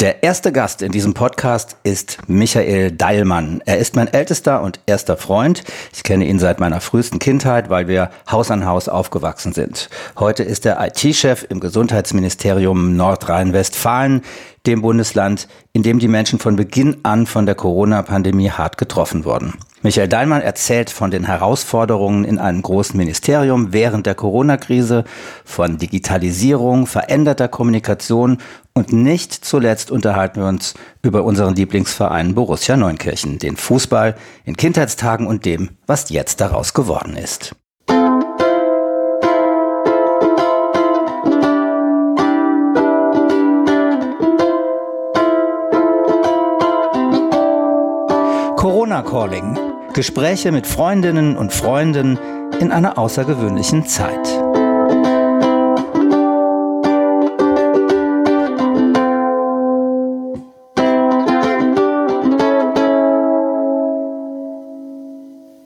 Der erste Gast in diesem Podcast ist Michael Deilmann. Er ist mein ältester und erster Freund. Ich kenne ihn seit meiner frühesten Kindheit, weil wir Haus an Haus aufgewachsen sind. Heute ist er IT-Chef im Gesundheitsministerium Nordrhein-Westfalen, dem Bundesland, in dem die Menschen von Beginn an von der Corona-Pandemie hart getroffen wurden. Michael Deinmann erzählt von den Herausforderungen in einem großen Ministerium während der Corona-Krise, von Digitalisierung, veränderter Kommunikation und nicht zuletzt unterhalten wir uns über unseren Lieblingsverein Borussia Neunkirchen, den Fußball in Kindheitstagen und dem, was jetzt daraus geworden ist. Corona Calling. Gespräche mit Freundinnen und Freunden in einer außergewöhnlichen Zeit.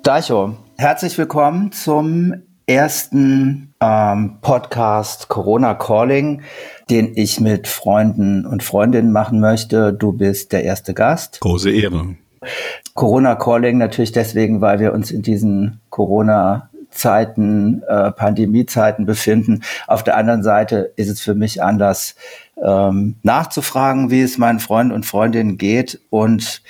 Daicho, herzlich willkommen zum ersten ähm, Podcast Corona Calling, den ich mit Freunden und Freundinnen machen möchte. Du bist der erste Gast. Große Ehre. Corona Calling natürlich deswegen, weil wir uns in diesen Corona Zeiten, äh, Pandemiezeiten befinden. Auf der anderen Seite ist es für mich anders, ähm, nachzufragen, wie es meinen Freunden und Freundinnen geht und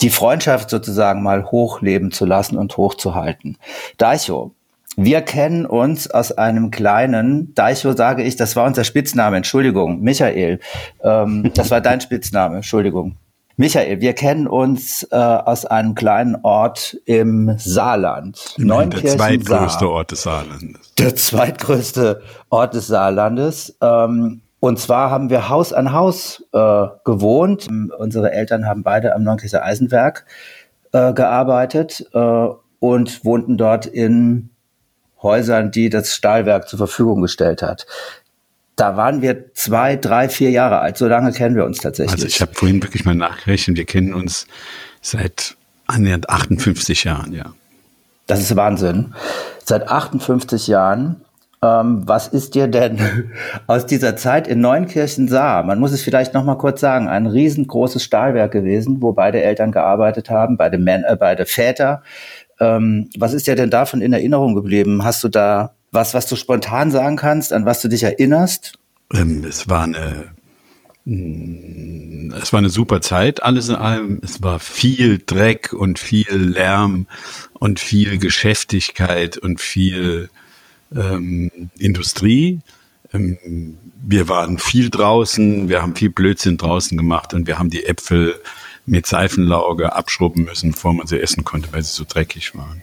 die Freundschaft sozusagen mal hochleben zu lassen und hochzuhalten. Daicho, wir kennen uns aus einem kleinen, Daicho sage ich, das war unser Spitzname, Entschuldigung, Michael, ähm, das war dein Spitzname, Entschuldigung. Michael, wir kennen uns äh, aus einem kleinen Ort im Saarland. Immerhin der zweitgrößte Ort des Saarlandes. Der zweitgrößte Ort des Saarlandes. Ähm, und zwar haben wir Haus an Haus äh, gewohnt. Unsere Eltern haben beide am Neunkircher Eisenwerk äh, gearbeitet äh, und wohnten dort in Häusern, die das Stahlwerk zur Verfügung gestellt hat da waren wir zwei, drei, vier Jahre alt. So lange kennen wir uns tatsächlich. Also ich habe vorhin wirklich mal nachgerechnet. Wir kennen uns seit annähernd 58 Jahren, ja. Das ist Wahnsinn. Seit 58 Jahren. Ähm, was ist dir denn aus dieser Zeit in Neunkirchen Saar? Man muss es vielleicht noch mal kurz sagen. Ein riesengroßes Stahlwerk gewesen, wo beide Eltern gearbeitet haben, beide, Män äh, beide Väter. Ähm, was ist dir denn davon in Erinnerung geblieben? Hast du da was, was du spontan sagen kannst, an was du dich erinnerst? Ähm, es war eine, mm, es war eine super Zeit, alles in allem. Es war viel Dreck und viel Lärm und viel Geschäftigkeit und viel ähm, Industrie. Ähm, wir waren viel draußen, wir haben viel Blödsinn draußen gemacht und wir haben die Äpfel mit Seifenlauge abschrubben müssen, bevor man sie essen konnte, weil sie so dreckig waren.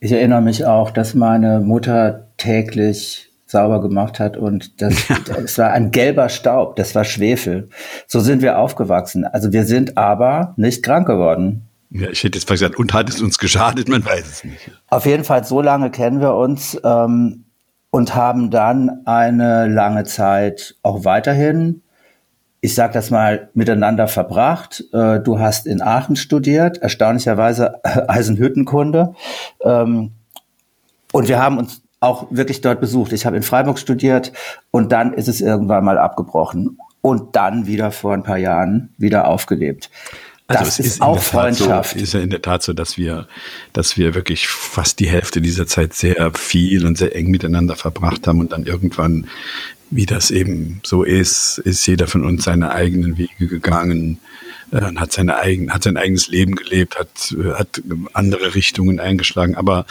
Ich erinnere mich auch, dass meine Mutter täglich sauber gemacht hat und das, das war ein gelber Staub, das war Schwefel. So sind wir aufgewachsen. Also wir sind aber nicht krank geworden. Ja, ich hätte jetzt gesagt, und hat es uns geschadet, man weiß es nicht. Auf jeden Fall, so lange kennen wir uns ähm, und haben dann eine lange Zeit auch weiterhin ich sage das mal, miteinander verbracht. Äh, du hast in Aachen studiert, erstaunlicherweise Eisenhüttenkunde. Ähm, und wir haben uns auch wirklich dort besucht. Ich habe in Freiburg studiert und dann ist es irgendwann mal abgebrochen und dann wieder vor ein paar Jahren wieder aufgelebt. Also das es ist, ist auch Freundschaft. So, ist ja in der Tat so, dass wir, dass wir wirklich fast die Hälfte dieser Zeit sehr viel und sehr eng miteinander verbracht haben und dann irgendwann wie das eben so ist, ist jeder von uns seine eigenen Wege gegangen, äh, hat seine eigen, hat sein eigenes Leben gelebt, hat, hat andere Richtungen eingeschlagen. Aber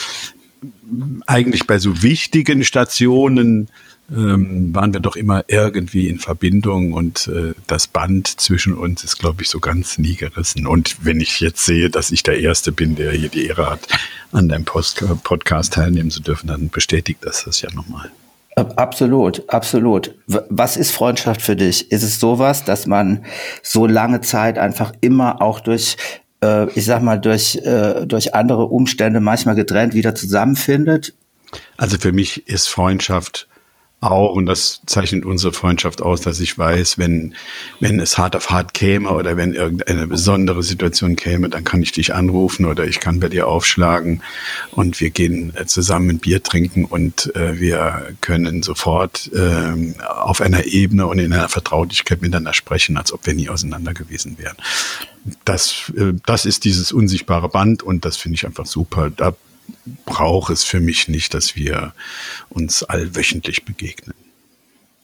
eigentlich bei so wichtigen Stationen ähm, waren wir doch immer irgendwie in Verbindung und äh, das Band zwischen uns ist, glaube ich, so ganz nie gerissen. Und wenn ich jetzt sehe, dass ich der Erste bin, der hier die Ehre hat, an deinem Post Podcast teilnehmen zu dürfen, dann bestätigt das das ja nochmal. Absolut, absolut. Was ist Freundschaft für dich? Ist es sowas, dass man so lange Zeit einfach immer auch durch, äh, ich sag mal, durch, äh, durch andere Umstände manchmal getrennt wieder zusammenfindet? Also für mich ist Freundschaft auch, und das zeichnet unsere Freundschaft aus, dass ich weiß, wenn, wenn es hart auf hart käme oder wenn irgendeine besondere Situation käme, dann kann ich dich anrufen oder ich kann bei dir aufschlagen und wir gehen äh, zusammen ein Bier trinken und äh, wir können sofort äh, auf einer Ebene und in einer Vertraulichkeit miteinander sprechen, als ob wir nie auseinander gewesen wären. Das, äh, das ist dieses unsichtbare Band und das finde ich einfach super. Da braucht es für mich nicht, dass wir uns allwöchentlich begegnen.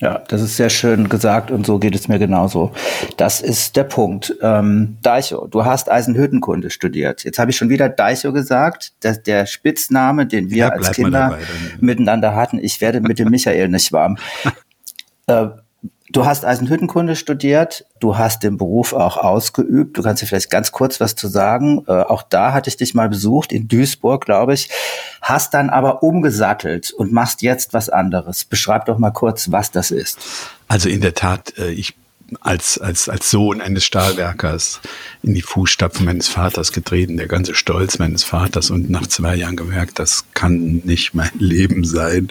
Ja, das ist sehr schön gesagt und so geht es mir genauso. Das ist der Punkt. Ähm, Deicho, du hast Eisenhüttenkunde studiert. Jetzt habe ich schon wieder Deicho gesagt, dass der Spitzname, den wir ja, als Kinder miteinander hatten. Ich werde mit dem Michael nicht warm. Äh, Du hast Eisenhüttenkunde studiert, du hast den Beruf auch ausgeübt. Du kannst dir vielleicht ganz kurz was zu sagen. Äh, auch da hatte ich dich mal besucht, in Duisburg, glaube ich. Hast dann aber umgesattelt und machst jetzt was anderes. Beschreib doch mal kurz, was das ist. Also in der Tat, äh, ich als, als, als Sohn eines Stahlwerkers in die Fußstapfen meines Vaters getreten, der ganze Stolz meines Vaters und nach zwei Jahren gemerkt, das kann nicht mein Leben sein,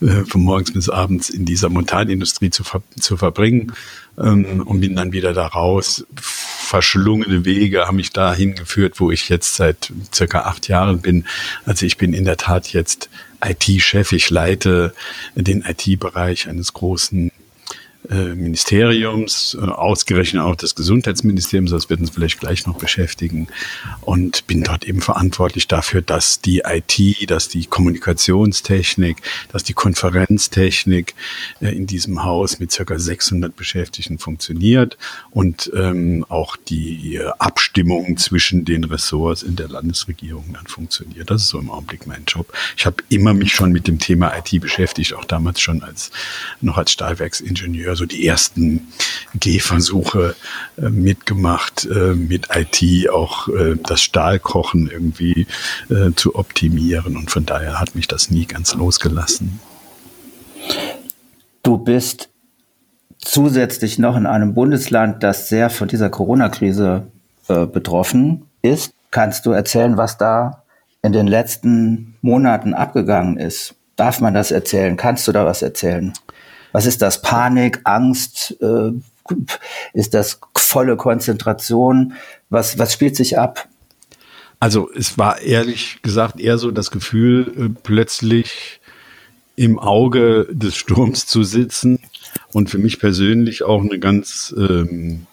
äh, von morgens bis abends in dieser Montanindustrie zu, ver zu verbringen ähm, und bin dann wieder da raus. Verschlungene Wege haben mich dahin geführt, wo ich jetzt seit circa acht Jahren bin. Also ich bin in der Tat jetzt IT-Chef. Ich leite den IT-Bereich eines großen äh, Ministeriums, äh, ausgerechnet auch des Gesundheitsministeriums, das wird uns vielleicht gleich noch beschäftigen. Und bin dort eben verantwortlich dafür, dass die IT, dass die Kommunikationstechnik, dass die Konferenztechnik äh, in diesem Haus mit circa 600 Beschäftigten funktioniert und ähm, auch die Abstimmung zwischen den Ressorts in der Landesregierung dann funktioniert. Das ist so im Augenblick mein Job. Ich habe immer mich schon mit dem Thema IT beschäftigt, auch damals schon als noch als Stahlwerksingenieur so die ersten Gehversuche äh, mitgemacht, äh, mit IT auch äh, das Stahlkochen irgendwie äh, zu optimieren. Und von daher hat mich das nie ganz losgelassen. Du bist zusätzlich noch in einem Bundesland, das sehr von dieser Corona-Krise äh, betroffen ist. Kannst du erzählen, was da in den letzten Monaten abgegangen ist? Darf man das erzählen? Kannst du da was erzählen? Was ist das? Panik, Angst? Äh, ist das volle Konzentration? Was, was spielt sich ab? Also es war ehrlich gesagt eher so das Gefühl, äh, plötzlich im Auge des Sturms zu sitzen und für mich persönlich auch eine ganz ähm,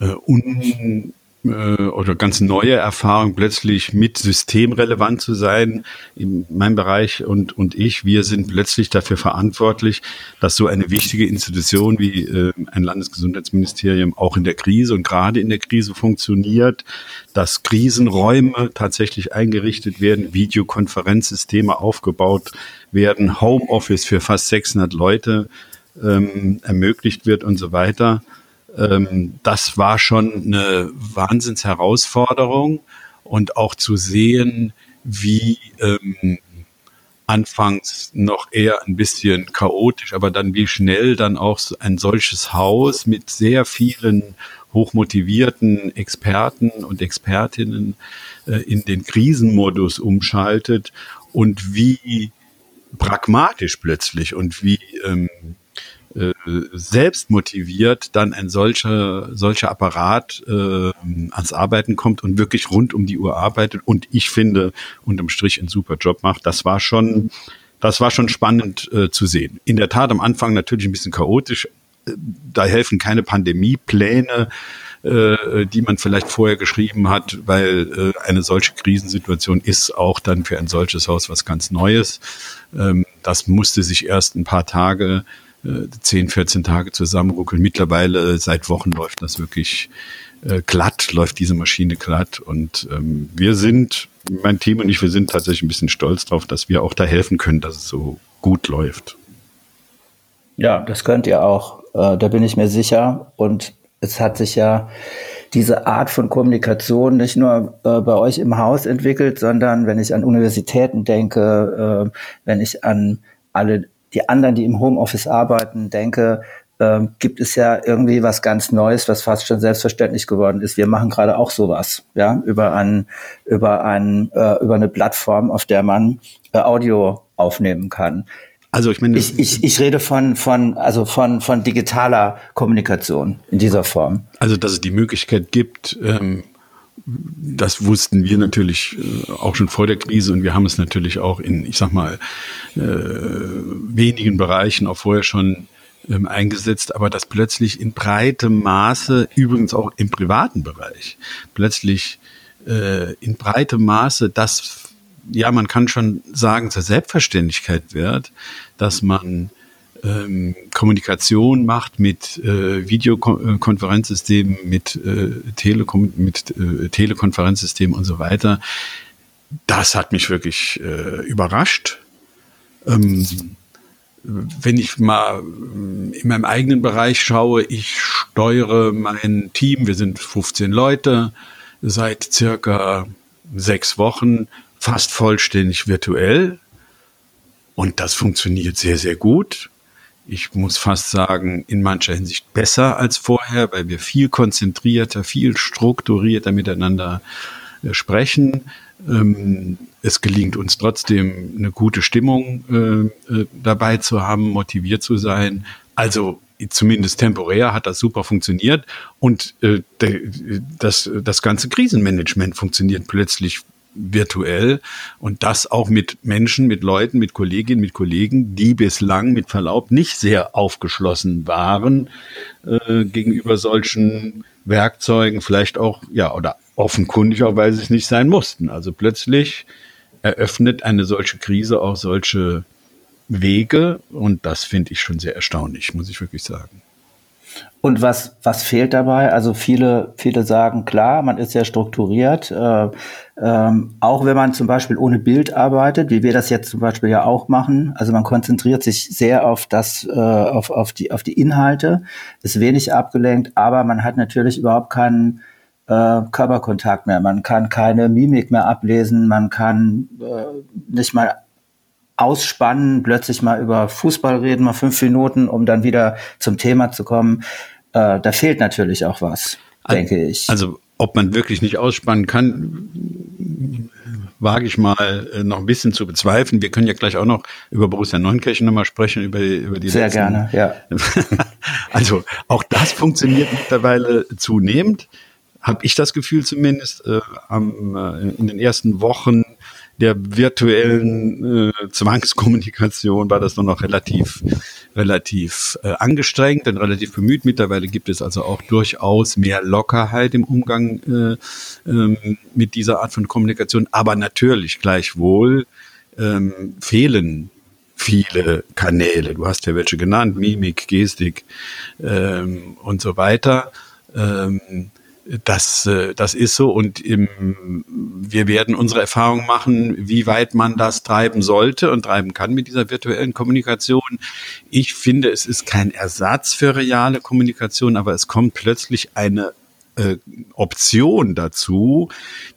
äh, un, äh, oder ganz neue Erfahrung, plötzlich mit systemrelevant zu sein. In meinem Bereich und, und ich, wir sind plötzlich dafür verantwortlich, dass so eine wichtige Institution wie äh, ein Landesgesundheitsministerium auch in der Krise und gerade in der Krise funktioniert, dass Krisenräume tatsächlich eingerichtet werden, Videokonferenzsysteme aufgebaut werden, Homeoffice für fast 600 Leute ähm, ermöglicht wird und so weiter. Ähm, das war schon eine Wahnsinnsherausforderung und auch zu sehen, wie ähm, anfangs noch eher ein bisschen chaotisch, aber dann wie schnell dann auch ein solches Haus mit sehr vielen hochmotivierten Experten und Expertinnen äh, in den Krisenmodus umschaltet und wie pragmatisch plötzlich und wie ähm, äh, selbst motiviert dann ein solcher, solcher Apparat äh, ans Arbeiten kommt und wirklich rund um die Uhr arbeitet und ich finde, unterm Strich einen super Job macht. Das war schon, das war schon spannend äh, zu sehen. In der Tat am Anfang natürlich ein bisschen chaotisch. Da helfen keine Pandemiepläne, äh, die man vielleicht vorher geschrieben hat, weil äh, eine solche Krisensituation ist auch dann für ein solches Haus was ganz Neues. Ähm, das musste sich erst ein paar Tage 10, äh, 14 Tage zusammenruckeln. Mittlerweile äh, seit Wochen läuft das wirklich äh, glatt, läuft diese Maschine glatt. Und ähm, wir sind, mein Team und ich, wir sind tatsächlich ein bisschen stolz drauf, dass wir auch da helfen können, dass es so gut läuft. Ja, das könnt ihr auch. Da bin ich mir sicher. Und es hat sich ja diese Art von Kommunikation nicht nur bei euch im Haus entwickelt, sondern wenn ich an Universitäten denke, wenn ich an alle die anderen, die im Homeoffice arbeiten, denke, ähm, gibt es ja irgendwie was ganz Neues, was fast schon selbstverständlich geworden ist. Wir machen gerade auch sowas, ja, über ein, über ein, äh, über eine Plattform, auf der man äh, Audio aufnehmen kann. Also ich meine, ich, ich, ich rede von von also von von digitaler Kommunikation in dieser Form. Also dass es die Möglichkeit gibt, ähm, das wussten wir natürlich äh, auch schon vor der Krise. Und wir haben es natürlich auch in, ich sag mal, äh, wenigen Bereichen auch vorher schon ähm, eingesetzt, aber dass plötzlich in breitem Maße, übrigens auch im privaten Bereich, plötzlich äh, in breitem Maße das, ja, man kann schon sagen, zur Selbstverständlichkeit wird, dass man ähm, Kommunikation macht mit äh, Videokonferenzsystemen, mit, äh, Telekom mit äh, Telekonferenzsystemen und so weiter. Das hat mich wirklich äh, überrascht. Ähm, wenn ich mal in meinem eigenen Bereich schaue, ich steuere mein Team, wir sind 15 Leute, seit circa sechs Wochen fast vollständig virtuell. Und das funktioniert sehr, sehr gut ich muss fast sagen, in mancher Hinsicht besser als vorher, weil wir viel konzentrierter, viel strukturierter miteinander äh, sprechen. Ähm, es gelingt uns trotzdem eine gute Stimmung äh, äh, dabei zu haben, motiviert zu sein. Also zumindest temporär hat das super funktioniert und das, das ganze Krisenmanagement funktioniert plötzlich virtuell und das auch mit Menschen, mit Leuten, mit Kolleginnen, mit Kollegen, die bislang mit Verlaub nicht sehr aufgeschlossen waren äh, gegenüber solchen Werkzeugen, vielleicht auch, ja, oder offenkundig auch, weil sie es nicht sein mussten. Also plötzlich eröffnet eine solche Krise auch solche Wege und das finde ich schon sehr erstaunlich, muss ich wirklich sagen. Und was, was fehlt dabei? Also viele, viele sagen, klar, man ist sehr strukturiert. Äh, ähm, auch wenn man zum Beispiel ohne Bild arbeitet, wie wir das jetzt zum Beispiel ja auch machen. Also man konzentriert sich sehr auf das, äh, auf, auf, die, auf die Inhalte, ist wenig abgelenkt, aber man hat natürlich überhaupt keinen äh, Körperkontakt mehr. Man kann keine Mimik mehr ablesen, man kann äh, nicht mal ausspannen, plötzlich mal über Fußball reden, mal fünf Minuten, um dann wieder zum Thema zu kommen. Äh, da fehlt natürlich auch was, denke ich. Also ob man wirklich nicht ausspannen kann, wage ich mal äh, noch ein bisschen zu bezweifeln. Wir können ja gleich auch noch über Borussia Neunkirchen nochmal sprechen, über, über die Sehr letzten. gerne, ja. also auch das funktioniert mittlerweile zunehmend, habe ich das Gefühl zumindest. Äh, am, äh, in den ersten Wochen der virtuellen äh, Zwangskommunikation war das nur noch relativ, relativ äh, angestrengt und relativ bemüht. Mittlerweile gibt es also auch durchaus mehr Lockerheit im Umgang äh, ähm, mit dieser Art von Kommunikation. Aber natürlich gleichwohl ähm, fehlen viele Kanäle. Du hast ja welche genannt, Mimik, Gestik ähm, und so weiter. Ähm, das, äh, das ist so und im, wir werden unsere Erfahrung machen, wie weit man das treiben sollte und treiben kann mit dieser virtuellen Kommunikation. Ich finde, es ist kein Ersatz für reale Kommunikation, aber es kommt plötzlich eine äh, Option dazu,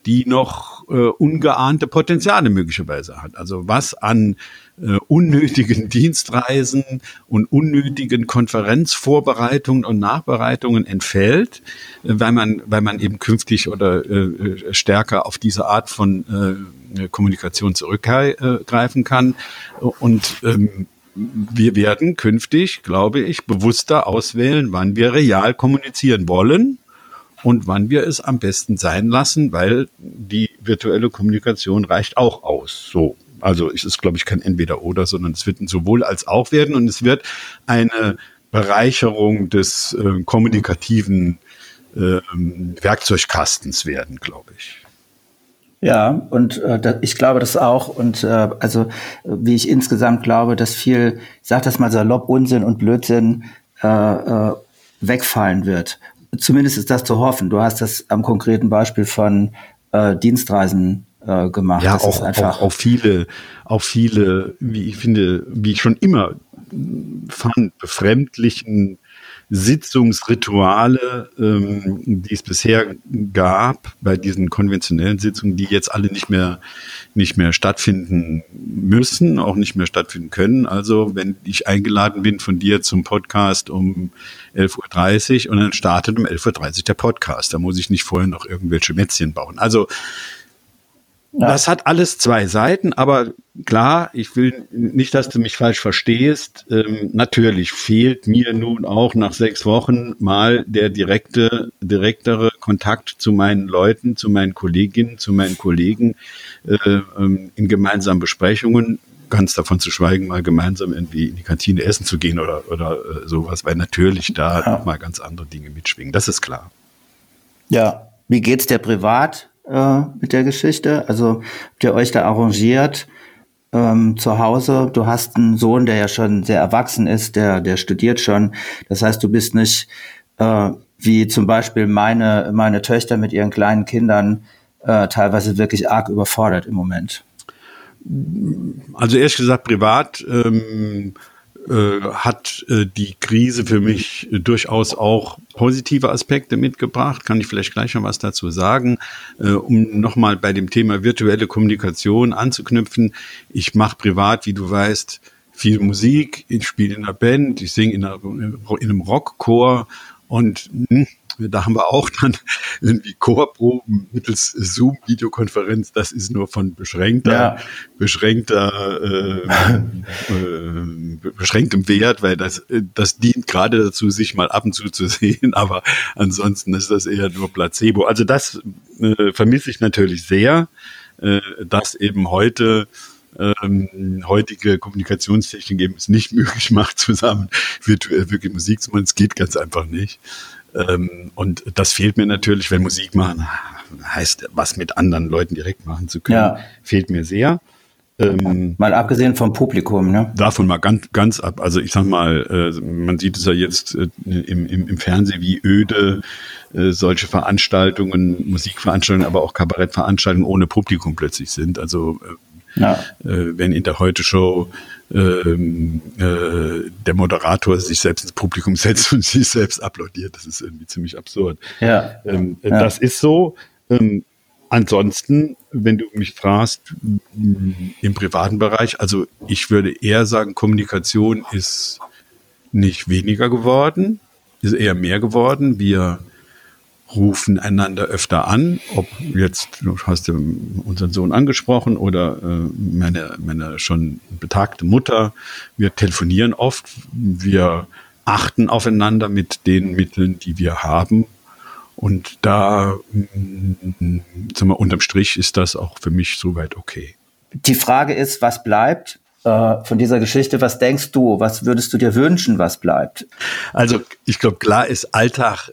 die noch äh, ungeahnte Potenziale möglicherweise hat. Also was an äh, unnötigen Dienstreisen und unnötigen Konferenzvorbereitungen und Nachbereitungen entfällt, äh, weil man, weil man eben künftig oder äh, stärker auf diese Art von äh, Kommunikation zurückgreifen kann. Und ähm, wir werden künftig, glaube ich, bewusster auswählen, wann wir real kommunizieren wollen und wann wir es am besten sein lassen, weil die virtuelle Kommunikation reicht auch aus. So. Also es ist, glaube ich, kein Entweder-Oder, sondern es wird ein sowohl als auch werden und es wird eine Bereicherung des äh, kommunikativen äh, Werkzeugkastens werden, glaube ich. Ja, und äh, ich glaube das auch. Und äh, also wie ich insgesamt glaube, dass viel, ich sage das mal salopp, Unsinn und Blödsinn äh, äh, wegfallen wird. Zumindest ist das zu hoffen. Du hast das am konkreten Beispiel von äh, Dienstreisen äh, gemacht. Ja, auch, auch, auch viele, auch viele, wie ich finde, wie ich schon immer fand, befremdlichen Sitzungsrituale, ähm, die es bisher gab bei diesen konventionellen Sitzungen, die jetzt alle nicht mehr nicht mehr stattfinden müssen, auch nicht mehr stattfinden können. Also wenn ich eingeladen bin von dir zum Podcast um 11.30 Uhr und dann startet um 11.30 Uhr der Podcast, da muss ich nicht vorher noch irgendwelche Mätzchen bauen. Also Ja. Das hat alles zwei Seiten, aber klar, ich will nicht, dass du mich falsch verstehst. Ähm, natürlich fehlt mir nun auch nach sechs Wochen mal der direkte, direktere Kontakt zu meinen Leuten, zu meinen Kolleginnen, zu meinen Kollegen äh, ähm, in gemeinsamen Besprechungen. Ganz davon zu schweigen, mal gemeinsam irgendwie in die Kantine essen zu gehen oder, oder äh, sowas, weil natürlich da ja. mal ganz andere Dinge mitschwingen. Das ist klar. Ja, wie geht's dir privat? Äh, mit der Geschichte? Also habt ihr euch da arrangiert ähm, zu Hause? Du hast einen Sohn, der ja schon sehr erwachsen ist, der, der studiert schon. Das heißt, du bist nicht äh, wie zum Beispiel meine, meine Töchter mit ihren kleinen Kindern äh, teilweise wirklich arg überfordert im Moment. Also ehrlich gesagt, privat ähm, äh, hat äh, die Krise für mich äh, durchaus auch positive Aspekte mitgebracht. Kann ich vielleicht gleich noch was dazu sagen, äh, um nochmal bei dem Thema virtuelle Kommunikation anzuknüpfen. Ich mache privat, wie du weißt, viel Musik. Ich spiele in einer Band, ich singe in, in einem Rockchor und mh, hm, da haben wir auch dann irgendwie Chorproben mittels Zoom-Videokonferenz. Das ist nur von beschränkter, ja. beschränkter, äh, äh, beschränktem Wert, weil das, das dient gerade dazu, sich mal ab und zu zu sehen. Aber ansonsten ist das eher nur Placebo. Also das äh, vermisse ich natürlich sehr, äh, dass eben heute ähm, heutige Kommunikationstechnik eben es nicht möglich macht, zusammen virtuell wirklich Musik zu machen. Es geht ganz einfach nicht. Ähm, und das fehlt mir natürlich, wenn Musik machen heißt, was mit anderen Leuten direkt machen zu können, ja. fehlt mir sehr. Ähm, mal abgesehen vom Publikum, ne? Davon mal ganz, ganz ab. Also ich sag mal, äh, man sieht es ja jetzt äh, im, im, im Fernsehen, wie öde äh, solche Veranstaltungen, Musikveranstaltungen, aber auch Kabarettveranstaltungen ohne Publikum plötzlich sind. Also äh, ja. Äh, wenn in der Heute-Show ähm, äh, der Moderator sich selbst ins Publikum setzt und sich selbst applaudiert, das ist irgendwie ziemlich absurd. Ja. Ähm, äh, ja. Das ist so. Ähm, ansonsten, wenn du mich fragst, im privaten Bereich, also ich würde eher sagen, Kommunikation ist nicht weniger geworden, ist eher mehr geworden. Wir rufen einander öfter an, ob jetzt, du hast ja unseren Sohn angesprochen oder äh, meine, meine schon betagte Mutter, wir telefonieren oft, wir achten aufeinander mit den Mitteln, die wir haben. Und da, sagen wir, unterm Strich ist das auch für mich soweit okay. Die Frage ist, was bleibt? Äh, von dieser Geschichte. Was denkst du? Was würdest du dir wünschen, was bleibt? Also ich glaube, klar ist Alltag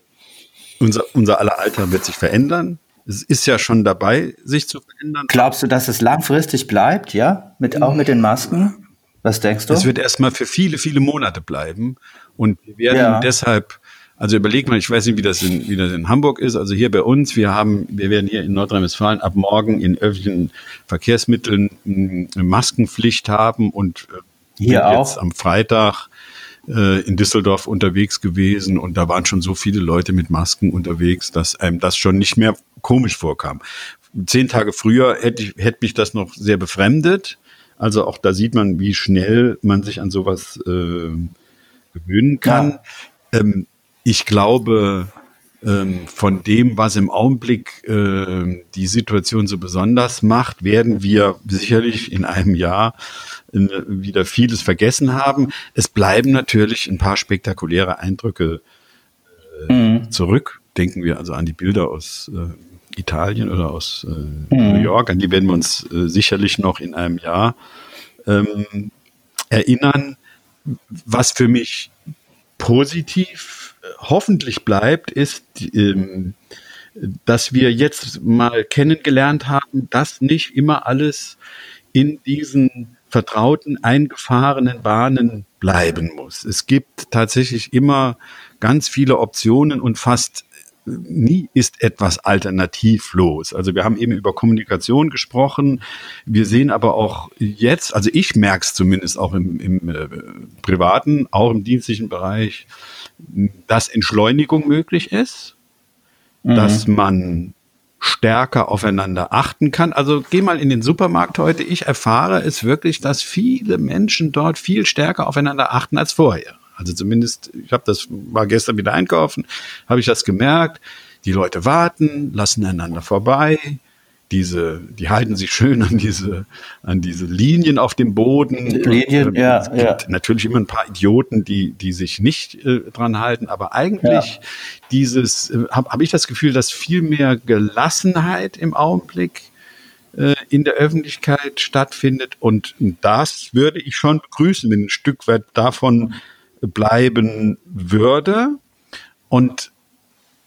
unser, unser aller Alter wird sich verändern. Es ist ja schon dabei, sich zu verändern. Glaubst du, dass es langfristig bleibt, ja? Mit, auch mit den Masken? Was denkst du? Es wird erstmal für viele, viele Monate bleiben. Und wir werden ja. deshalb, also überleg mal, ich weiß nicht, wie das, in, wie das in Hamburg ist. Also hier bei uns, wir haben, wir werden hier in Nordrhein-Westfalen ab morgen in öffentlichen Verkehrsmitteln eine Maskenpflicht haben und äh, hier auch. jetzt am Freitag äh, in Düsseldorf unterwegs gewesen und da waren schon so viele Leute mit Masken unterwegs, dass einem das schon nicht mehr komisch vorkam. Zehn Tage früher hätte, ich, hätte mich das noch sehr befremdet. Also auch da sieht man, wie schnell man sich an sowas äh, gewöhnen kann. Ja. Ähm, ich glaube, ähm, von dem, was im Augenblick äh, die Situation so besonders macht, werden wir sicherlich in einem Jahr äh, wieder vieles vergessen haben. Es bleiben natürlich ein paar spektakuläre Eindrücke äh, mhm. zurück. Denken wir also an die Bilder aus äh, Italien oder aus äh, mhm. New York, an die werden wir uns äh, sicherlich noch in einem Jahr ähm, erinnern. Was für mich positiv hoffentlich bleibt, ist, ähm, dass wir jetzt mal kennengelernt haben, dass nicht immer alles in diesen vertrauten, eingefahrenen Bahnen bleiben muss. Es gibt tatsächlich immer ganz viele Optionen und fast nie ist etwas alternativlos. Also wir haben eben über Kommunikation gesprochen. Wir sehen aber auch jetzt, also ich merke es zumindest auch im, im äh, privaten, auch im dienstlichen Bereich, dass Entschleunigung möglich ist, mhm. dass man stärker aufeinander achten kann. Also geh mal in den Supermarkt heute. Ich erfahre es wirklich, dass viele Menschen dort viel stärker aufeinander achten als vorher. Also zumindest, ich habe das war gestern wieder einkaufen, habe ich das gemerkt. Die Leute warten, lassen einander vorbei, diese, die halten sich schön an diese, an diese Linien auf dem Boden. Linien, äh, ja, es gibt ja. Natürlich immer ein paar Idioten, die, die sich nicht äh, dran halten, aber eigentlich ja. dieses, äh, habe hab ich das Gefühl, dass viel mehr Gelassenheit im Augenblick äh, in der Öffentlichkeit stattfindet und das würde ich schon begrüßen, wenn ein Stück weit davon bleiben würde. Und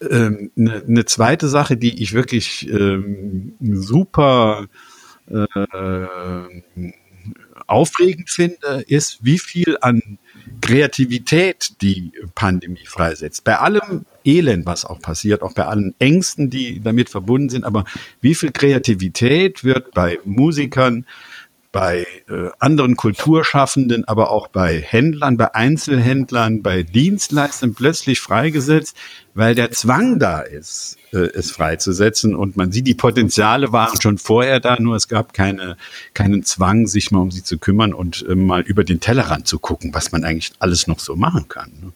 ähm, eine, eine zweite Sache, die ich wirklich ähm, super äh, aufregend finde, ist, wie viel an Kreativität die Pandemie freisetzt. Bei allem Elend, was auch passiert, auch bei allen Ängsten, die damit verbunden sind, aber wie viel Kreativität wird bei Musikern, bei äh, anderen Kulturschaffenden, aber auch bei Händlern, bei Einzelhändlern, bei Dienstleistern plötzlich freigesetzt, weil der Zwang da ist, äh, es freizusetzen. Und man sieht, die Potenziale waren schon vorher da, nur es gab keine, keinen Zwang, sich mal um sie zu kümmern und äh, mal über den Tellerrand zu gucken, was man eigentlich alles noch so machen kann. Ne?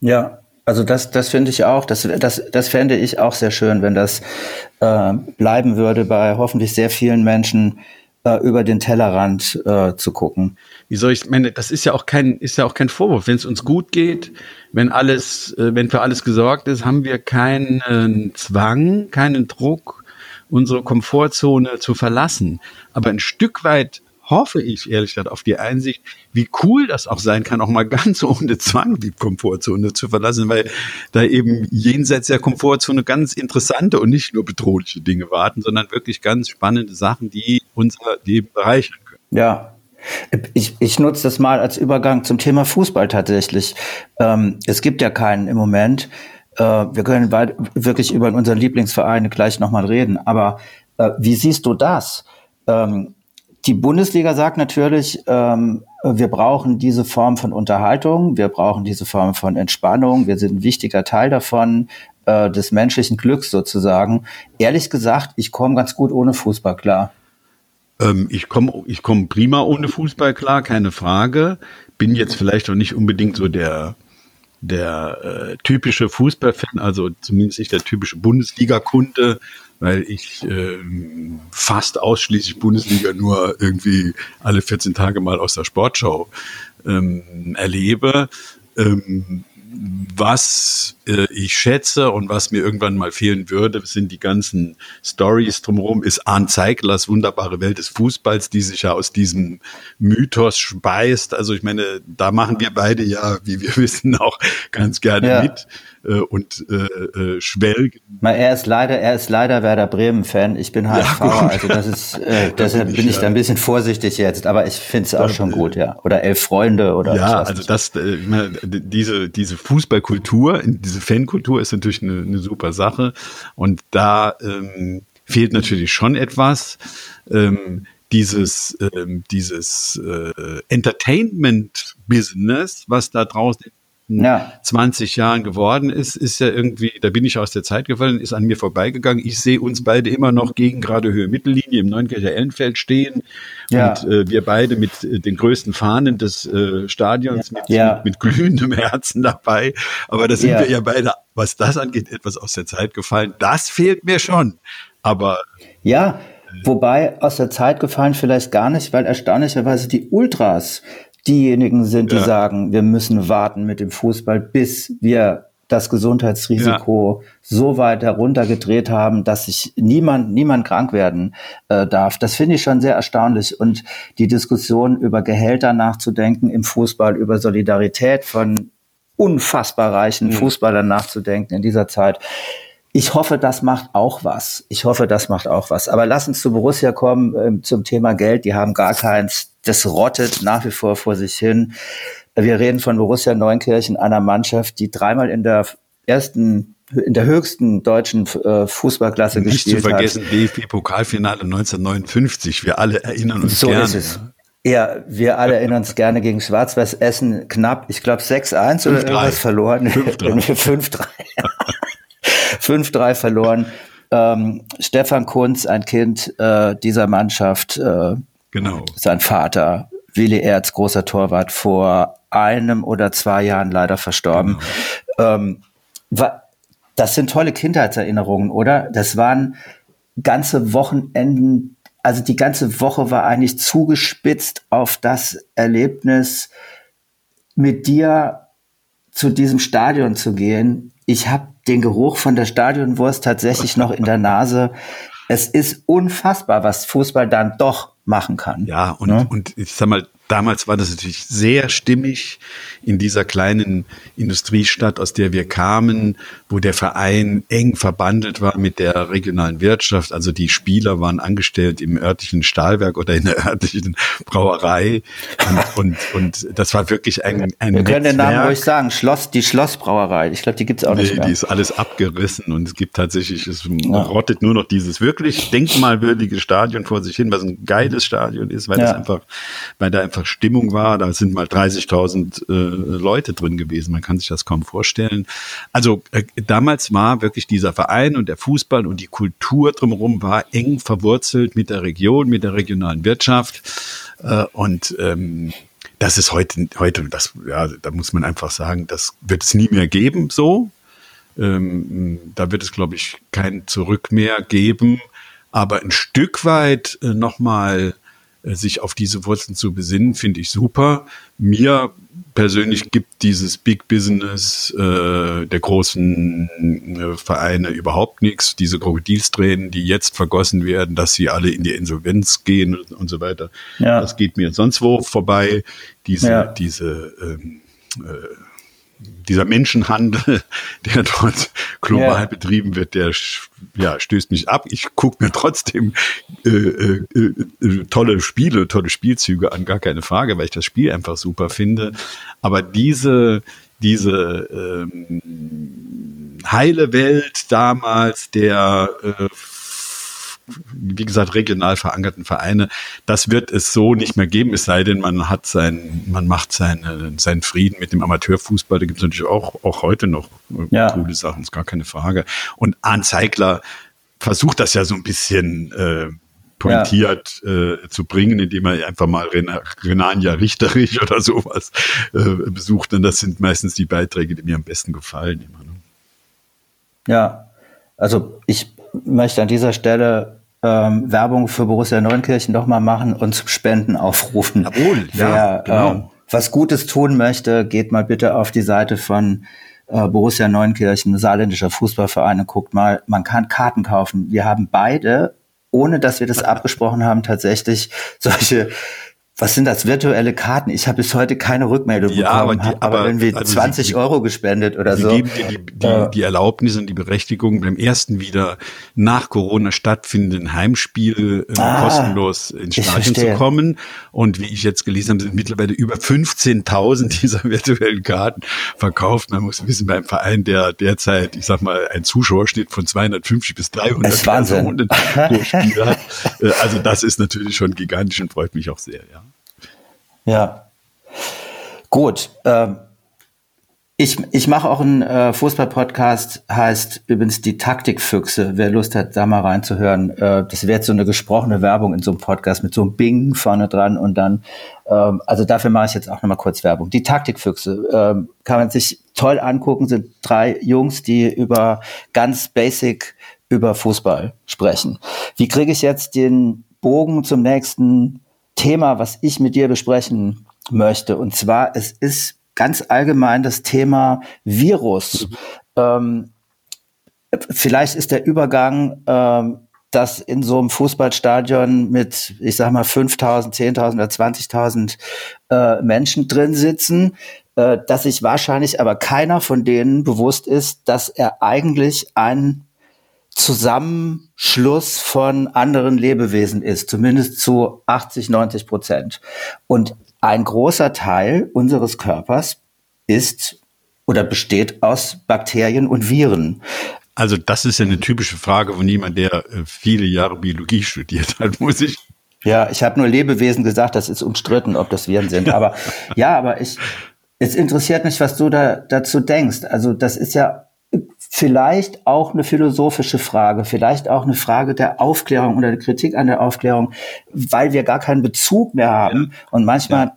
Ja, also das, das finde ich auch, das, das, das fände ich auch sehr schön, wenn das äh, bleiben würde bei hoffentlich sehr vielen Menschen, äh, über den Tellerrand äh, zu gucken. Wie soll ich meine, das ist ja auch kein, ist ja auch kein Vorwurf. Wenn es uns gut geht, wenn alles, äh, wenn für alles gesorgt ist, haben wir keinen Zwang, keinen Druck, unsere Komfortzone zu verlassen. Aber ein Stück weit hoffe ich ehrlich gesagt auf die Einsicht, wie cool das auch sein kann, auch mal ganz ohne Zwang die Komfortzone zu verlassen, weil da eben jenseits der Komfortzone ganz interessante und nicht nur bedrohliche Dinge warten, sondern wirklich ganz spannende Sachen, die unser Leben bereichern können. Ja, ich, ich nutze das mal als Übergang zum Thema Fußball tatsächlich. Ähm, es gibt ja keinen im Moment. Äh, wir können wirklich über unseren Lieblingsverein gleich nochmal reden. Aber äh, wie siehst du das? Ähm, die Bundesliga sagt natürlich, ähm, wir brauchen diese Form von Unterhaltung, wir brauchen diese Form von Entspannung, wir sind ein wichtiger Teil davon, äh, des menschlichen Glücks sozusagen. Ehrlich gesagt, ich komme ganz gut ohne Fußball klar. Ähm, ich komme ich komm prima ohne Fußball klar, keine Frage. Bin jetzt vielleicht auch nicht unbedingt so der der äh, typische Fußballfan, also zumindest nicht der typische Bundesliga-Kunde, weil ich äh, fast ausschließlich Bundesliga nur irgendwie alle 14 Tage mal aus der Sportschau ähm, erlebe. Ähm, was äh, ich schätze und was mir irgendwann mal fehlen würde, sind die ganzen Stories drumherum, ist Arndt Zeiglers wunderbare Welt des Fußballs, die sich ja aus diesem Mythos speist. Also ich meine, da machen wir beide ja, wie wir wissen, auch ganz gerne ja. mit äh, und äh, äh, schwelgen. er ist leider, er ist leider Werder Bremen Fan. Ich bin HSV, ja, also das ist, äh, deshalb bin ich, da ein bisschen vorsichtig jetzt, aber ich finde es auch schon gut, ja. Oder elf Freunde oder. Ja, also das, äh, diese diese Fußballkultur, diese Fankultur ist natürlich eine, eine super Sache und da ähm, fehlt natürlich schon etwas. Ähm, dieses, ähm, dieses äh, Entertainment-Business, was da draußen ja. 20 Jahren geworden ist, ist ja irgendwie, da bin ich aus der Zeit gefallen, ist an mir vorbeigegangen. Ich sehe uns beide immer noch gegen gerade Höhe Mittellinie im Neunkircher Ellenfeld stehen ja. und äh, wir beide mit äh, den größten Fahnen des äh, Stadions ja. Mit, ja. mit, mit, glühendem Herzen dabei. Aber da sind wir ja beide, was das angeht, etwas aus der Zeit gefallen. Das fehlt mir schon. Aber ja, Wobei aus der Zeit gefallen vielleicht gar nicht, weil erstaunlicherweise die Ultras diejenigen sind, die ja. sagen, wir müssen warten mit dem Fußball, bis wir das Gesundheitsrisiko ja. so weit heruntergedreht haben, dass sich niemand, niemand krank werden äh, darf. Das finde ich schon sehr erstaunlich. Und die Diskussion über Gehälter nachzudenken im Fußball, über Solidarität von unfassbar reichen mhm. Fußballern nachzudenken in dieser Zeit. Ich hoffe, das macht auch was. Ich hoffe, das macht auch was. Aber lass uns zu Borussia kommen, äh, zum Thema Geld. Die haben gar keins das rottet nach wie vor vor sich hin. Wir reden von Borussia Neunkirchen, einer Mannschaft, die dreimal in der ersten in der höchsten deutschen äh, Fußballklasse Nicht gespielt hat. Nicht zu vergessen, DFB-Pokalfinale 1959. Wir alle erinnern uns so gerne. So ist es. Ja, wir alle erinnern uns gerne gegen Schwarz-Weiß Essen knapp, ich glaube 6-1 oder irgendwas verloren. 5-3. 5-3 verloren. Ähm, Stefan Kunz, ein Kind äh, dieser Mannschaft, äh, Genau. Sein Vater, Willi Erz, großer Torwart, vor einem oder zwei Jahren leider verstorben. Genau. Ähm, das sind tolle Kindheitserinnerungen, oder? Das waren ganze Wochenenden, also die ganze Woche war eigentlich zugespitzt auf das Erlebnis, mit dir zu diesem Stadion zu gehen. Ich habe den Geruch von der Stadionwurst tatsächlich noch in der Nase. Es ist unfassbar, was Fußball dann doch machen kann. Ja, und, ne? und ich sag mal, damals war das natürlich sehr stimmig in dieser kleinen Industriestadt, aus der wir kamen, wo der Verein eng verbandelt war mit der regionalen Wirtschaft. Also die Spieler waren angestellt im örtlichen Stahlwerk oder in der örtlichen Brauerei. Und, und, und das war wirklich ein, ein Wir können den Namen ruhig sagen, Schloss, die Schlossbrauerei. Ich glaube, die gibt's auch nee, nicht mehr. die ist alles abgerissen und es gibt tatsächlich, es ja. rottet nur noch dieses wirklich denkmalwürdige Stadion vor sich hin, was ein geiles Stadion ist, weil ja. das einfach, weil da einfach einfach Stimmung war. Da sind mal 30.000 äh, Leute drin gewesen. Man kann sich das kaum vorstellen. Also äh, damals war wirklich dieser Verein und der Fußball und die Kultur drumherum war eng verwurzelt mit der Region, mit der regionalen Wirtschaft. Äh, und ähm, das ist heute, heute, das, ja, da muss man einfach sagen, das wird es nie mehr geben, so. Ähm, da wird es, glaube ich, kein Zurück mehr geben. Aber ein Stück weit äh, nochmal sich auf diese Wurzeln zu besinnen, finde ich super. Mir persönlich gibt dieses Big Business äh, der großen äh, Vereine überhaupt nichts. Diese Krokodilstränen, die jetzt vergossen werden, dass sie alle in die Insolvenz gehen und, und so weiter. Ja. Das geht mir sonst wo vorbei. Diese, ja. diese ähm, äh, dieser Menschenhandel, der dort global yeah. betrieben wird, der ja, stößt mich ab. Ich gucke mir trotzdem äh, äh, äh, tolle Spiele, tolle Spielzüge an, gar keine Frage, weil ich das Spiel einfach super finde. Aber diese, diese ähm, heile Welt damals der äh, wie gesagt, regional verankerten Vereine, das wird es so nicht mehr geben, es sei denn, man hat sein, man macht seine, seinen Frieden mit dem Amateurfußball. Da gibt es natürlich auch, auch heute noch ja. coole Sachen, ist gar keine Frage. Und Arndt Zeigler versucht das ja so ein bisschen äh, pointiert ja. äh, zu bringen, indem er einfach mal Ren Renania Richterich oder sowas äh, besucht. Und das sind meistens die Beiträge, die mir am besten gefallen. Immer, ne? Ja, also ich möchte an dieser Stelle ähm, Werbung für Borussia Neunkirchen nochmal machen und zum Spenden aufrufen. Jawohl, Wer ja, genau. ähm, was Gutes tun möchte, geht mal bitte auf die Seite von äh, Borussia Neunkirchen, saarländischer Fußballverein, und guckt mal, man kann Karten kaufen. Wir haben beide, ohne dass wir das abgesprochen haben, tatsächlich solche was sind das, virtuelle Karten? Ich habe bis heute keine Rückmeldung ja, bekommen. Aber, die, aber, aber wenn wir also 20 sie, Euro gespendet oder sie so. Geben dir die, die, äh, die Erlaubnis und die Berechtigung, beim ersten wieder nach Corona stattfindenden Heimspiel äh, ah, kostenlos ins Stadion zu kommen. Und wie ich jetzt gelesen habe, sind mittlerweile über 15.000 dieser virtuellen Karten verkauft. Man muss wissen, beim Verein, der derzeit, ich sag mal, ein Zuschauerschnitt von 250 bis 300 Personen pro Spiel hat. Äh, also das ist natürlich schon gigantisch und freut mich auch sehr, ja. Ja. Gut. Ähm, ich, ich mache auch einen äh, Fußball-Podcast, heißt übrigens die Taktikfüchse. Wer Lust hat, da mal reinzuhören. Äh, das wäre jetzt so eine gesprochene Werbung in so einem Podcast mit so einem Bing vorne dran und dann, ähm, also dafür mache ich jetzt auch nochmal kurz Werbung. Die Taktikfüchse ähm, kann man sich toll angucken, sind drei Jungs, die über ganz basic über Fußball sprechen. Wie kriege ich jetzt den Bogen zum nächsten Thema, was ich mit dir besprechen möchte. Und zwar, es ist ganz allgemein das Thema Virus. Mhm. Ähm, vielleicht ist der Übergang, ähm, dass in so einem Fußballstadion mit, ich sag mal, 5.000, 10.000 oder 20.000 äh, Menschen drin sitzen, äh, dass sich wahrscheinlich aber keiner von denen bewusst ist, dass er eigentlich ein Zusammenschluss von anderen Lebewesen ist, zumindest zu 80, 90 Prozent. Und ein großer Teil unseres Körpers ist oder besteht aus Bakterien und Viren. Also das ist ja eine typische Frage von jemand, der äh, viele Jahre Biologie studiert hat, muss ich. Ja, ich habe nur Lebewesen gesagt, das ist umstritten, ob das Viren sind. Aber ja, aber ich, es interessiert mich, was du da dazu denkst. Also das ist ja vielleicht auch eine philosophische Frage, vielleicht auch eine Frage der Aufklärung oder der Kritik an der Aufklärung, weil wir gar keinen Bezug mehr haben. Ja. Und manchmal ja.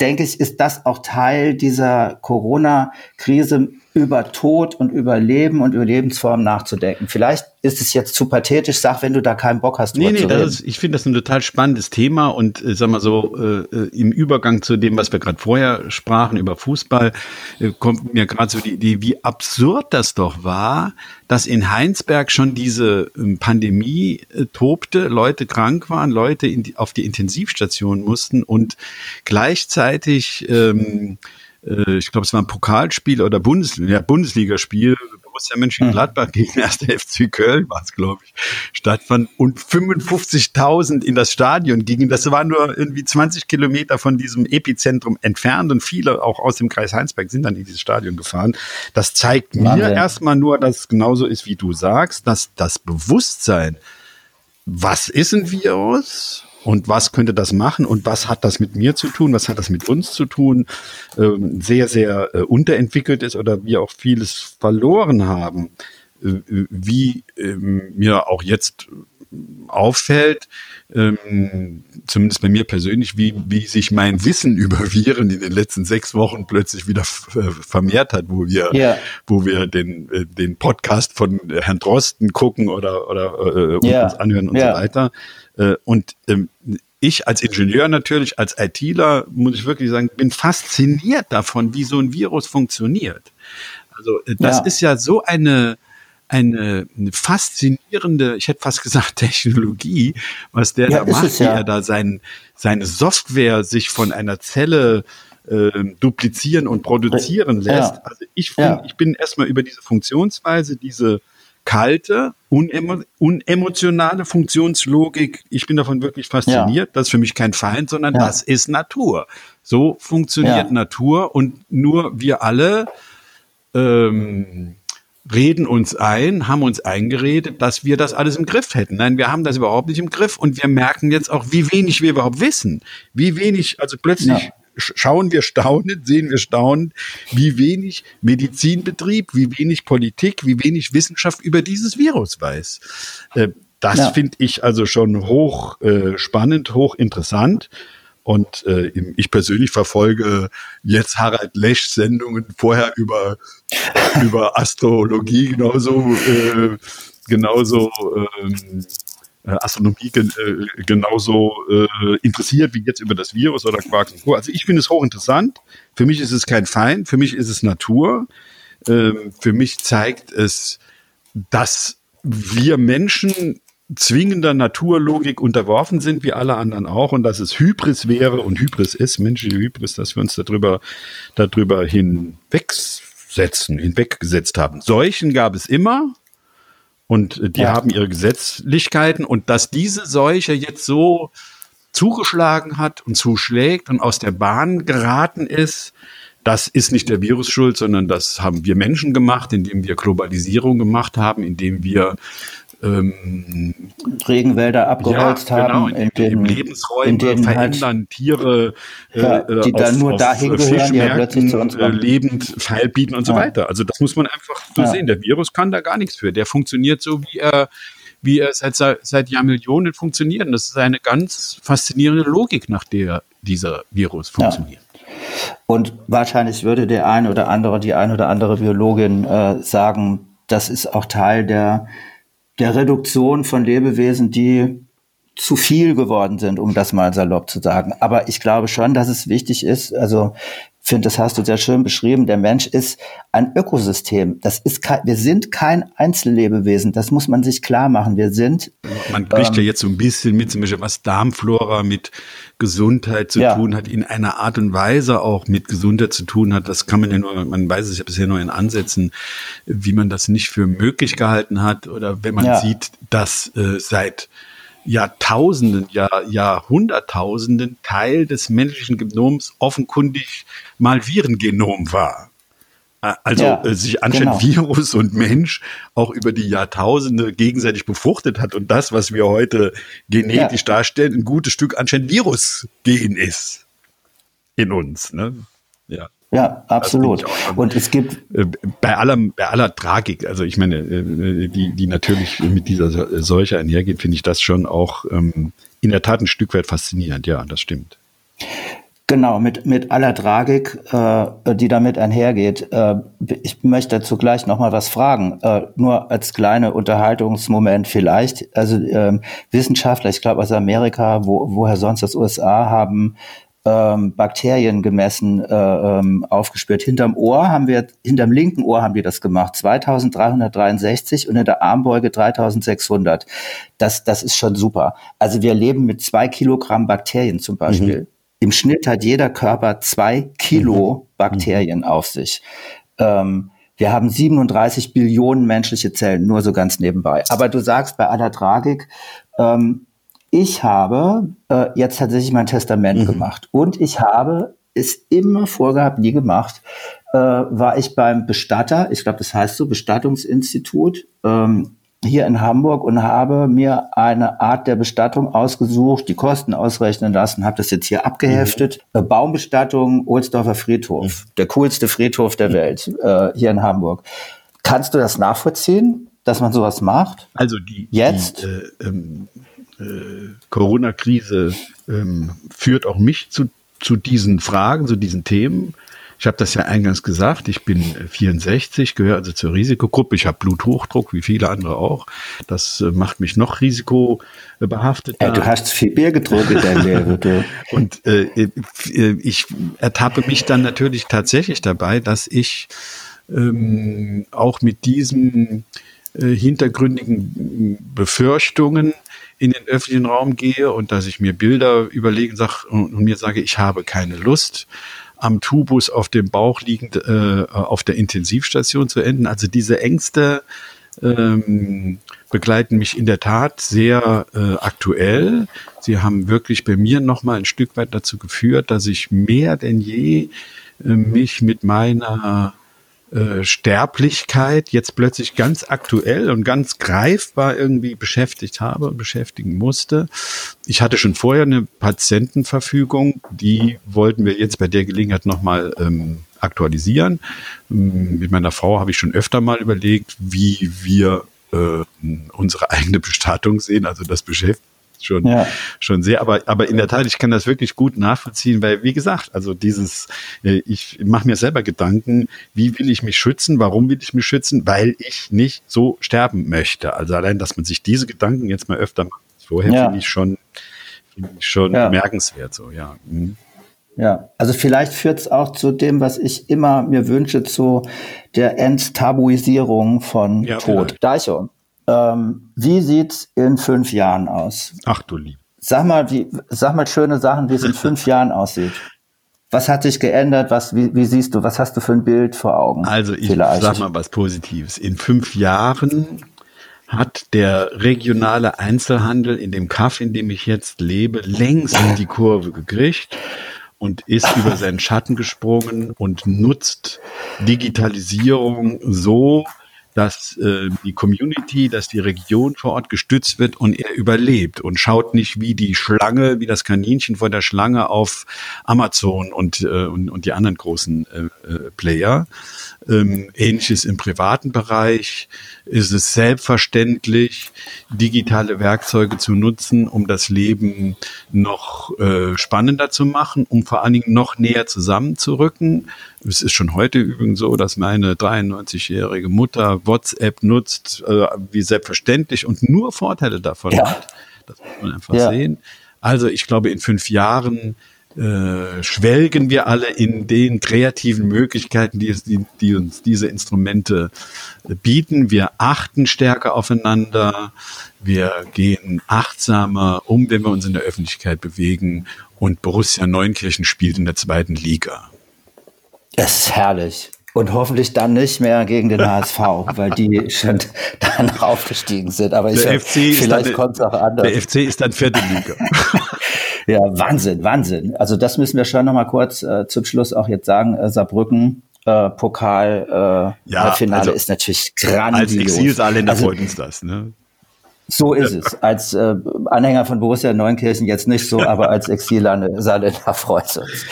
denke ich, ist das auch Teil dieser Corona-Krise, über Tod und über Leben und über Lebensformen nachzudenken. Vielleicht ist es jetzt zu pathetisch, sag, wenn du da keinen Bock hast. Nee, nee, das ist, ich finde das ein total spannendes Thema und äh, sag mal so, äh, äh im Übergang zu dem, was wir gerade vorher sprachen über Fußball, äh, kommt mir gerade so die Idee, wie absurd das doch war, dass in Heinsberg schon diese ähm, Pandemie äh, tobte, Leute krank waren, Leute die, auf die Intensivstation mussten und gleichzeitig ähm, äh, ich glaube, es war ein Pokalspiel oder Bundes ja, Bundesligaspiel, Borussia Mönchengladbach gegen 1. FC Köln war es, glaube ich, stattfand und 55.000 in das Stadion gingen. Das war nur irgendwie 20 Kilometer von diesem Epizentrum entfernt und viele auch aus dem Kreis Heinsberg sind dann in dieses Stadion gefahren. Das zeigt Wahnsinn. mir erstmal nur, dass es genauso ist, wie du sagst, dass das Bewusstsein, was ist ein Virus? Und was könnte das machen und was hat das mit mir zu tun, was hat das mit uns zu tun, ähm, sehr, sehr äh, unterentwickelt ist oder wir auch vieles verloren haben, äh, wie ähm, mir auch jetzt auffällt, ähm, zumindest bei mir persönlich, wie, wie sich mein Wissen über Viren in den letzten sechs Wochen plötzlich wieder vermehrt hat, wo wir, ja. wo wir den, äh, den Podcast von Herrn Drosten gucken oder, oder äh, ja. uns anhören und ja. so weiter. Äh, und ähm, ich als Ingenieur natürlich, als ITler, muss ich wirklich sagen, bin fasziniert davon, wie so ein Virus funktioniert. Also äh, das ja. ist ja so eine, eine, eine faszinierende, ich hätte fast gesagt, Technologie, was der ja, da macht, es, ja. wie er da sein, seine Software sich von einer Zelle äh, duplizieren und produzieren lässt. Also ich, find, ich bin erstmal über diese Funktionsweise, diese kalte, unemo unemotionale Funktionslogik. Ich bin davon wirklich fasziniert. Ja. Das ist für mich kein Feind, sondern ja. das ist Natur. So funktioniert ja. Natur und nur wir alle ähm, reden uns ein, haben uns eingeredet, dass wir das alles im Griff hätten. Nein, wir haben das überhaupt nicht im Griff und wir merken jetzt auch, wie wenig wir überhaupt wissen. Wie wenig, also plötzlich schauen wir staunend, sehen wir staunend, wie wenig Medizinbetrieb, wie wenig Politik, wie wenig Wissenschaft über dieses Virus weiß. Äh, das ja. finde ich also schon hoch äh, spannend, hoch interessant. Und äh, ich persönlich verfolge jetzt Harald Lesch Sendungen vorher über, über Astrologie genauso, äh, genauso ähm, äh, Astronomie gen, äh, genauso äh, interessiert wie jetzt über das Virus oder Quarks und Co. Also ich finde es hochinteressant. Für mich ist es kein Feind, für mich ist es Natur. Ähm, für mich zeigt es, dass wir Menschen zwingender Naturlogik unterworfen sind, wie alle anderen auch, und dass es Hybris wäre und Hybris ist, menschliche Hybris, dass wir uns darüber, darüber hinwegsetzen, hinweggesetzt haben. Seuchen gab es immer, und äh, die ja. haben ihre Gesetzlichkeiten und dass diese Seuche jetzt so zugeschlagen hat und zuschlägt und aus der Bahn geraten ist, das ist nicht der Virus schuld, sondern das haben wir Menschen gemacht, indem wir Globalisierung gemacht haben, indem wir ähm, Regenwälder abgeholzt ja, genau, haben, in, in den Lebensräume in denen halt verändern halt, Tiere, ja, äh, die dann nur dahin gehören, die ja plötzlich zu uns äh, lebend Pfeil bieten und so weiter. Also das muss man einfach so sehen. Der Virus kann da gar nichts für. Der funktioniert so, wie er wie er seit, seit Jahrmillionen funktioniert. Das ist eine ganz faszinierende Logik, nach der dieser Virus funktioniert. Und wahrscheinlich würde der eine oder andere, die eine oder andere Biologin äh, sagen, das ist auch Teil der der Reduktion von Lebewesen, die zu viel geworden sind, um das mal salopp zu sagen. Aber ich glaube schon, dass es wichtig ist, also finde, das hast du sehr schön beschrieben, der Mensch ist ein Ökosystem. Das ist kein, wir sind kein Einzellebewesen, das muss man sich klar machen. Wir sind. Man kriegt ähm, ja jetzt so ein bisschen mit, zum Beispiel was Darmflora mit Gesundheit zu ja. tun hat, in einer Art und Weise auch mit Gesundheit zu tun hat. Das kann man ja nur, man weiß es ja bisher nur in Ansätzen, wie man das nicht für möglich gehalten hat oder wenn man ja. sieht, dass äh, seit Jahrtausenden, Jahr, Jahrhunderttausenden Teil des menschlichen Genoms offenkundig mal Virengenom war. Also ja, äh, sich anscheinend genau. Virus und Mensch auch über die Jahrtausende gegenseitig befruchtet hat und das, was wir heute genetisch ja. darstellen, ein gutes Stück anscheinend Virusgen ist in uns. Ne? Ja. Ja, absolut. Und es gibt äh, bei aller, bei aller Tragik, also ich meine, äh, die, die natürlich mit dieser Seuche einhergeht, finde ich das schon auch ähm, in der Tat ein Stück weit faszinierend. Ja, das stimmt. Genau, mit, mit aller Tragik, äh, die damit einhergeht. Äh, ich möchte dazu gleich nochmal was fragen, äh, nur als kleine Unterhaltungsmoment vielleicht. Also ähm, Wissenschaftler, ich glaube aus Amerika, wo, woher sonst aus USA, haben ähm, Bakterien gemessen, äh, ähm, aufgespürt. Hinterm Ohr haben wir, hinterm linken Ohr haben wir das gemacht, 2363 und in der Armbeuge 3600. Das, das ist schon super. Also wir leben mit zwei Kilogramm Bakterien zum Beispiel. Mhm. Im Schnitt hat jeder Körper zwei Kilo mhm. Bakterien mhm. auf sich. Ähm, wir haben 37 Billionen menschliche Zellen, nur so ganz nebenbei. Aber du sagst bei aller Tragik, ähm, ich habe äh, jetzt tatsächlich mein Testament mhm. gemacht und ich habe es immer vorgehabt, nie gemacht, äh, war ich beim Bestatter, ich glaube, das heißt so, Bestattungsinstitut, ähm, hier in Hamburg und habe mir eine Art der Bestattung ausgesucht, die Kosten ausrechnen lassen, habe das jetzt hier abgeheftet. Mhm. Äh, Baumbestattung, Ohlsdorfer Friedhof, mhm. der coolste Friedhof der Welt, äh, hier in Hamburg. Kannst du das nachvollziehen, dass man sowas macht? Also die jetzt die, äh, ähm, äh, Corona-Krise ähm, führt auch mich zu, zu diesen Fragen, zu diesen Themen. Ich habe das ja eingangs gesagt, ich bin 64, gehöre also zur Risikogruppe. Ich habe Bluthochdruck, wie viele andere auch. Das äh, macht mich noch risikobehaftet. Ja, du hast viel Bier getrunken in deinem Leben. Und äh, äh, ich ertappe mich dann natürlich tatsächlich dabei, dass ich ähm, auch mit diesen äh, hintergründigen Befürchtungen in den öffentlichen Raum gehe und dass ich mir Bilder überlege sag, und, und mir sage, ich habe keine Lust, am Tubus auf dem Bauch liegend äh, auf der Intensivstation zu enden. Also diese Ängste ähm, begleiten mich in der Tat sehr äh, aktuell. Sie haben wirklich bei mir noch mal ein Stück weit dazu geführt, dass ich mehr denn je äh, mich mit meiner äh, Sterblichkeit jetzt plötzlich ganz aktuell und ganz greifbar irgendwie beschäftigt habe und beschäftigen musste. Ich hatte schon vorher eine Patientenverfügung, die wollten wir jetzt bei der Gelegenheit nochmal ähm, aktualisieren. Ähm, mit meiner Frau habe ich schon öfter mal überlegt, wie wir äh, unsere eigene Bestattung sehen. Also das beschäftigt schon, ja. schon sehr. Aber, aber in der Tat, ich kann das wirklich gut nachvollziehen, weil, wie gesagt, also dieses, äh, ich mache mir selber Gedanken, wie will ich mich schützen, warum will ich mich schützen, weil ich nicht so sterben möchte. Also allein, dass man sich diese Gedanken jetzt mal öfter macht, vorher ja. finde ich schon, finde ich schon ja. bemerkenswert, so, ja. Mhm. Ja, also vielleicht führt es auch zu dem, was ich immer mir wünsche, zu der Enttabuisierung von ja, Tod. Deichon, ähm, wie sieht's in fünf Jahren aus? Ach du lieb. Sag mal, wie, sag mal schöne Sachen, wie es in fünf Jahren aussieht. Was hat sich geändert? Was, wie, wie siehst du? Was hast du für ein Bild vor Augen? Also ich vielleicht? sag mal was Positives. In fünf Jahren hat der regionale Einzelhandel in dem Kaff, in dem ich jetzt lebe, längst in die Kurve gekriegt und ist über seinen Schatten gesprungen und nutzt Digitalisierung so, dass äh, die Community, dass die Region vor Ort gestützt wird und er überlebt und schaut nicht wie die Schlange, wie das Kaninchen vor der Schlange auf Amazon und, äh, und, und die anderen großen äh, äh, Player. Ähm, Ähnliches im privaten Bereich ist es selbstverständlich, digitale Werkzeuge zu nutzen, um das Leben noch äh, spannender zu machen, um vor allen Dingen noch näher zusammenzurücken. Es ist schon heute übrigens so, dass meine 93-jährige Mutter WhatsApp nutzt, äh, wie selbstverständlich und nur Vorteile davon ja. hat. Das muss man einfach ja. sehen. Also ich glaube, in fünf Jahren äh, schwelgen wir alle in den kreativen Möglichkeiten, die, es, die, die uns diese Instrumente äh, bieten. Wir achten stärker aufeinander. Wir gehen achtsamer um, wenn wir uns in der Öffentlichkeit bewegen. Und Borussia Neunkirchen spielt in der zweiten Liga. Es ist herrlich. Und hoffentlich dann nicht mehr gegen den HSV, weil die schon dann aufgestiegen sind. Aber ich der FC vielleicht kommt es auch anders. Der FC ist dann vierte Liga. Ja, Wahnsinn, Wahnsinn. Also das müssen wir schon noch mal kurz äh, zum Schluss auch jetzt sagen. Äh, Saarbrücken, äh, Pokal, äh, ja, Finale also ist natürlich grandios. Als Exilsaarländer also, freut uns das, ne? So ist es. Als äh, Anhänger von Borussia Neunkirchen jetzt nicht so, aber als Exilsaarländer freut es uns.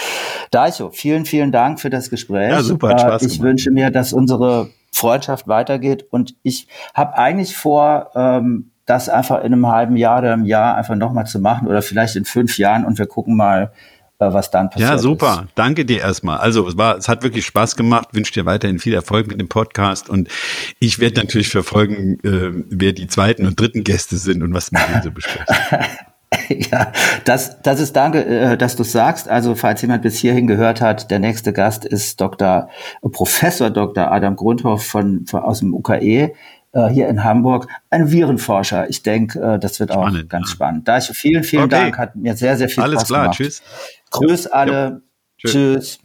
Daicho, vielen, vielen Dank für das Gespräch. Ja, super, hat Spaß äh, Ich wünsche mir, dass unsere Freundschaft weitergeht und ich habe eigentlich vor, ähm, das einfach in einem halben Jahr oder einem Jahr einfach nochmal zu machen oder vielleicht in fünf Jahren und wir gucken mal, äh, was dann passiert. Ja, super. Ist. Danke dir erstmal. Also es war, es hat wirklich Spaß gemacht. Wünsche dir weiterhin viel Erfolg mit dem Podcast und ich werde natürlich verfolgen, äh, wer die zweiten und dritten Gäste sind und was mit denen so besprechen. Ja, das, das ist danke, äh, dass du sagst. Also, falls jemand bis hierhin gehört hat, der nächste Gast ist Dr. Professor Dr. Adam Grundhoff von, von aus dem UKE äh, hier in Hamburg, ein Virenforscher. Ich denke, äh, das wird auch spannend, ganz ja. spannend. Da ich vielen, vielen okay. Dank, hat mir sehr, sehr viel Alles Spaß klar, gemacht. Tschüss. Grüß alle. Ja. Tschüss. Tschüss.